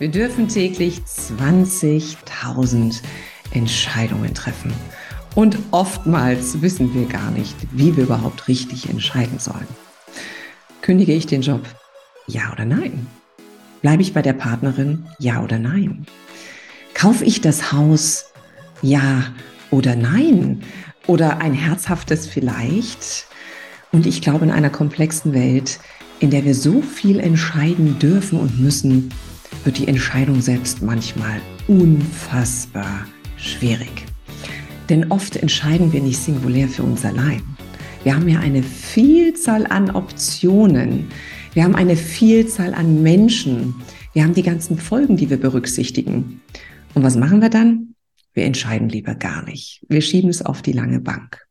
Wir dürfen täglich 20.000 Entscheidungen treffen. Und oftmals wissen wir gar nicht, wie wir überhaupt richtig entscheiden sollen. Kündige ich den Job? Ja oder nein? Bleibe ich bei der Partnerin? Ja oder nein? Kaufe ich das Haus? Ja oder nein? Oder ein herzhaftes vielleicht? Und ich glaube, in einer komplexen Welt, in der wir so viel entscheiden dürfen und müssen, wird die Entscheidung selbst manchmal unfassbar schwierig. Denn oft entscheiden wir nicht singulär für uns allein. Wir haben ja eine Vielzahl an Optionen. Wir haben eine Vielzahl an Menschen. Wir haben die ganzen Folgen, die wir berücksichtigen. Und was machen wir dann? Wir entscheiden lieber gar nicht. Wir schieben es auf die lange Bank.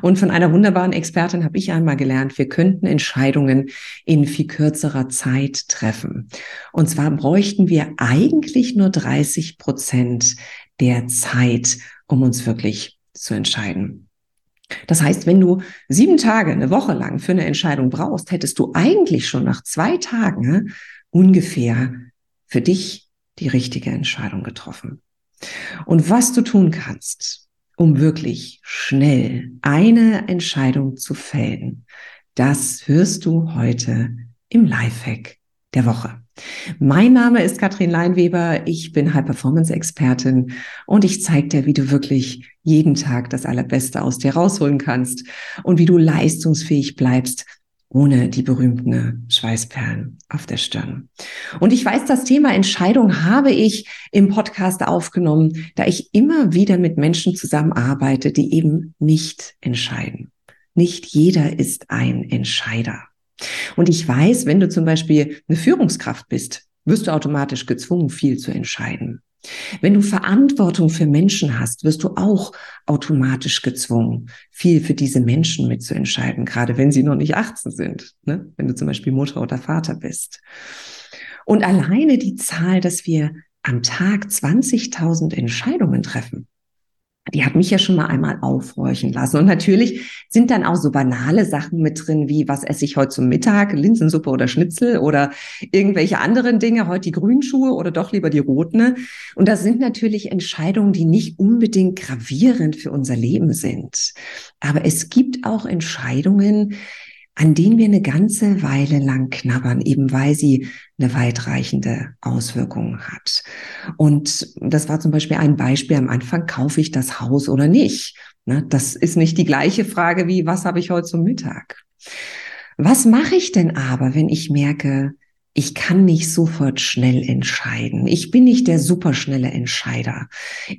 Und von einer wunderbaren Expertin habe ich einmal gelernt, wir könnten Entscheidungen in viel kürzerer Zeit treffen. Und zwar bräuchten wir eigentlich nur 30 Prozent der Zeit, um uns wirklich zu entscheiden. Das heißt, wenn du sieben Tage, eine Woche lang für eine Entscheidung brauchst, hättest du eigentlich schon nach zwei Tagen ungefähr für dich die richtige Entscheidung getroffen. Und was du tun kannst, um wirklich schnell eine Entscheidung zu fällen, das hörst du heute im Lifehack der Woche. Mein Name ist Katrin Leinweber, ich bin High-Performance-Expertin und ich zeige dir, wie du wirklich jeden Tag das Allerbeste aus dir rausholen kannst und wie du leistungsfähig bleibst ohne die berühmten Schweißperlen auf der Stirn. Und ich weiß, das Thema Entscheidung habe ich im Podcast aufgenommen, da ich immer wieder mit Menschen zusammenarbeite, die eben nicht entscheiden. Nicht jeder ist ein Entscheider. Und ich weiß, wenn du zum Beispiel eine Führungskraft bist, wirst du automatisch gezwungen, viel zu entscheiden. Wenn du Verantwortung für Menschen hast, wirst du auch automatisch gezwungen, viel für diese Menschen mitzuentscheiden, gerade wenn sie noch nicht 18 sind, ne? wenn du zum Beispiel Mutter oder Vater bist. Und alleine die Zahl, dass wir am Tag 20.000 Entscheidungen treffen, die hat mich ja schon mal einmal aufhorchen lassen. Und natürlich sind dann auch so banale Sachen mit drin, wie was esse ich heute zum Mittag, Linsensuppe oder Schnitzel oder irgendwelche anderen Dinge, heute die Grünschuhe oder doch lieber die roten. Und das sind natürlich Entscheidungen, die nicht unbedingt gravierend für unser Leben sind. Aber es gibt auch Entscheidungen, an denen wir eine ganze Weile lang knabbern, eben weil sie eine weitreichende Auswirkung hat. Und das war zum Beispiel ein Beispiel am Anfang, kaufe ich das Haus oder nicht? Ne, das ist nicht die gleiche Frage wie, was habe ich heute zum Mittag? Was mache ich denn aber, wenn ich merke, ich kann nicht sofort schnell entscheiden. Ich bin nicht der superschnelle Entscheider.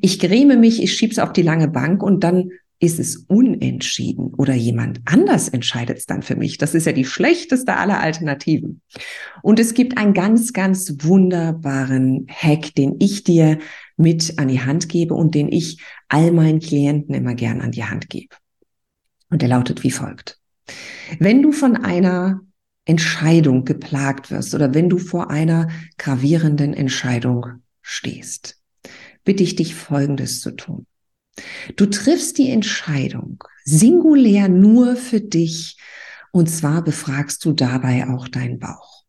Ich gräme mich, ich schieb's auf die lange Bank und dann ist es unentschieden oder jemand anders entscheidet es dann für mich. Das ist ja die schlechteste aller Alternativen. Und es gibt einen ganz, ganz wunderbaren Hack, den ich dir mit an die Hand gebe und den ich all meinen Klienten immer gern an die Hand gebe. Und der lautet wie folgt. Wenn du von einer Entscheidung geplagt wirst oder wenn du vor einer gravierenden Entscheidung stehst, bitte ich dich Folgendes zu tun. Du triffst die Entscheidung singulär nur für dich und zwar befragst du dabei auch deinen Bauch.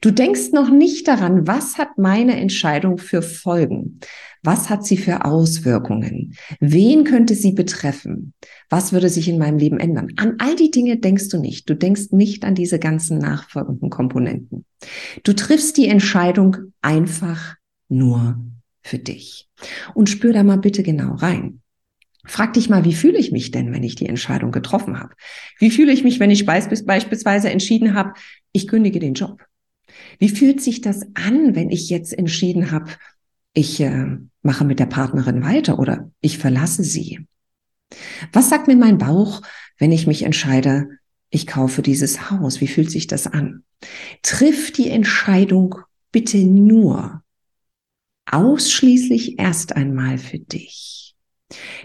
Du denkst noch nicht daran, was hat meine Entscheidung für Folgen? Was hat sie für Auswirkungen? Wen könnte sie betreffen? Was würde sich in meinem Leben ändern? An all die Dinge denkst du nicht. Du denkst nicht an diese ganzen nachfolgenden Komponenten. Du triffst die Entscheidung einfach nur für dich. Und spür da mal bitte genau rein. Frag dich mal, wie fühle ich mich denn, wenn ich die Entscheidung getroffen habe? Wie fühle ich mich, wenn ich beispielsweise entschieden habe, ich kündige den Job? Wie fühlt sich das an, wenn ich jetzt entschieden habe, ich äh, mache mit der Partnerin weiter oder ich verlasse sie? Was sagt mir mein Bauch, wenn ich mich entscheide, ich kaufe dieses Haus? Wie fühlt sich das an? Triff die Entscheidung bitte nur ausschließlich erst einmal für dich.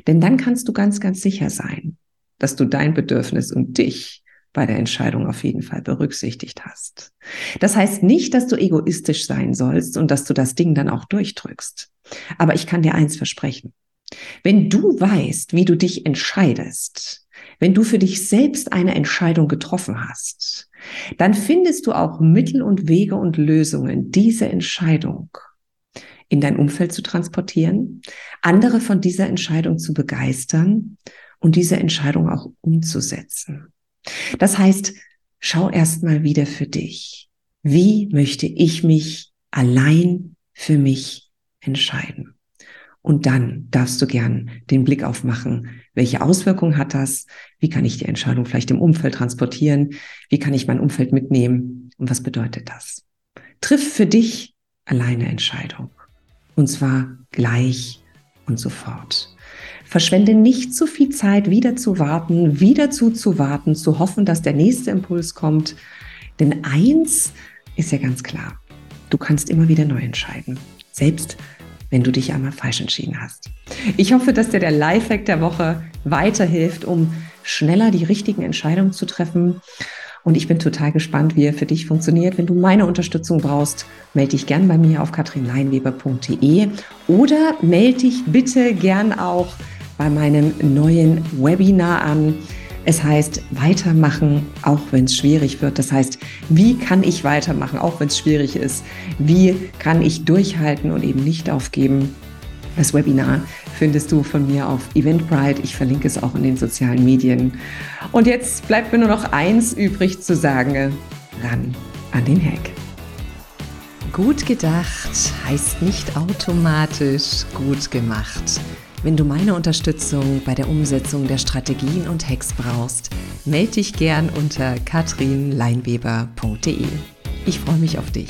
Denn dann kannst du ganz, ganz sicher sein, dass du dein Bedürfnis und dich bei der Entscheidung auf jeden Fall berücksichtigt hast. Das heißt nicht, dass du egoistisch sein sollst und dass du das Ding dann auch durchdrückst. Aber ich kann dir eins versprechen. Wenn du weißt, wie du dich entscheidest, wenn du für dich selbst eine Entscheidung getroffen hast, dann findest du auch Mittel und Wege und Lösungen, diese Entscheidung in dein Umfeld zu transportieren, andere von dieser Entscheidung zu begeistern und diese Entscheidung auch umzusetzen. Das heißt, schau erstmal wieder für dich. Wie möchte ich mich allein für mich entscheiden? Und dann darfst du gern den Blick aufmachen. Welche Auswirkungen hat das? Wie kann ich die Entscheidung vielleicht im Umfeld transportieren? Wie kann ich mein Umfeld mitnehmen? Und was bedeutet das? Triff für dich alleine Entscheidung. Und zwar gleich und sofort. Verschwende nicht zu viel Zeit, wieder zu warten, wieder zuzuwarten, zu hoffen, dass der nächste Impuls kommt. Denn eins ist ja ganz klar. Du kannst immer wieder neu entscheiden. Selbst wenn du dich einmal falsch entschieden hast. Ich hoffe, dass dir der Lifehack der Woche weiterhilft, um schneller die richtigen Entscheidungen zu treffen. Und ich bin total gespannt, wie er für dich funktioniert. Wenn du meine Unterstützung brauchst, melde dich gern bei mir auf katrinleinweber.de oder melde dich bitte gern auch bei meinem neuen Webinar an. Es heißt weitermachen, auch wenn es schwierig wird. Das heißt, wie kann ich weitermachen, auch wenn es schwierig ist? Wie kann ich durchhalten und eben nicht aufgeben? Das Webinar findest du von mir auf Eventbrite. Ich verlinke es auch in den sozialen Medien. Und jetzt bleibt mir nur noch eins übrig zu sagen. Ran an den Hack. Gut gedacht heißt nicht automatisch gut gemacht. Wenn du meine Unterstützung bei der Umsetzung der Strategien und Hacks brauchst, melde dich gern unter katrinleinweber.de. Ich freue mich auf dich.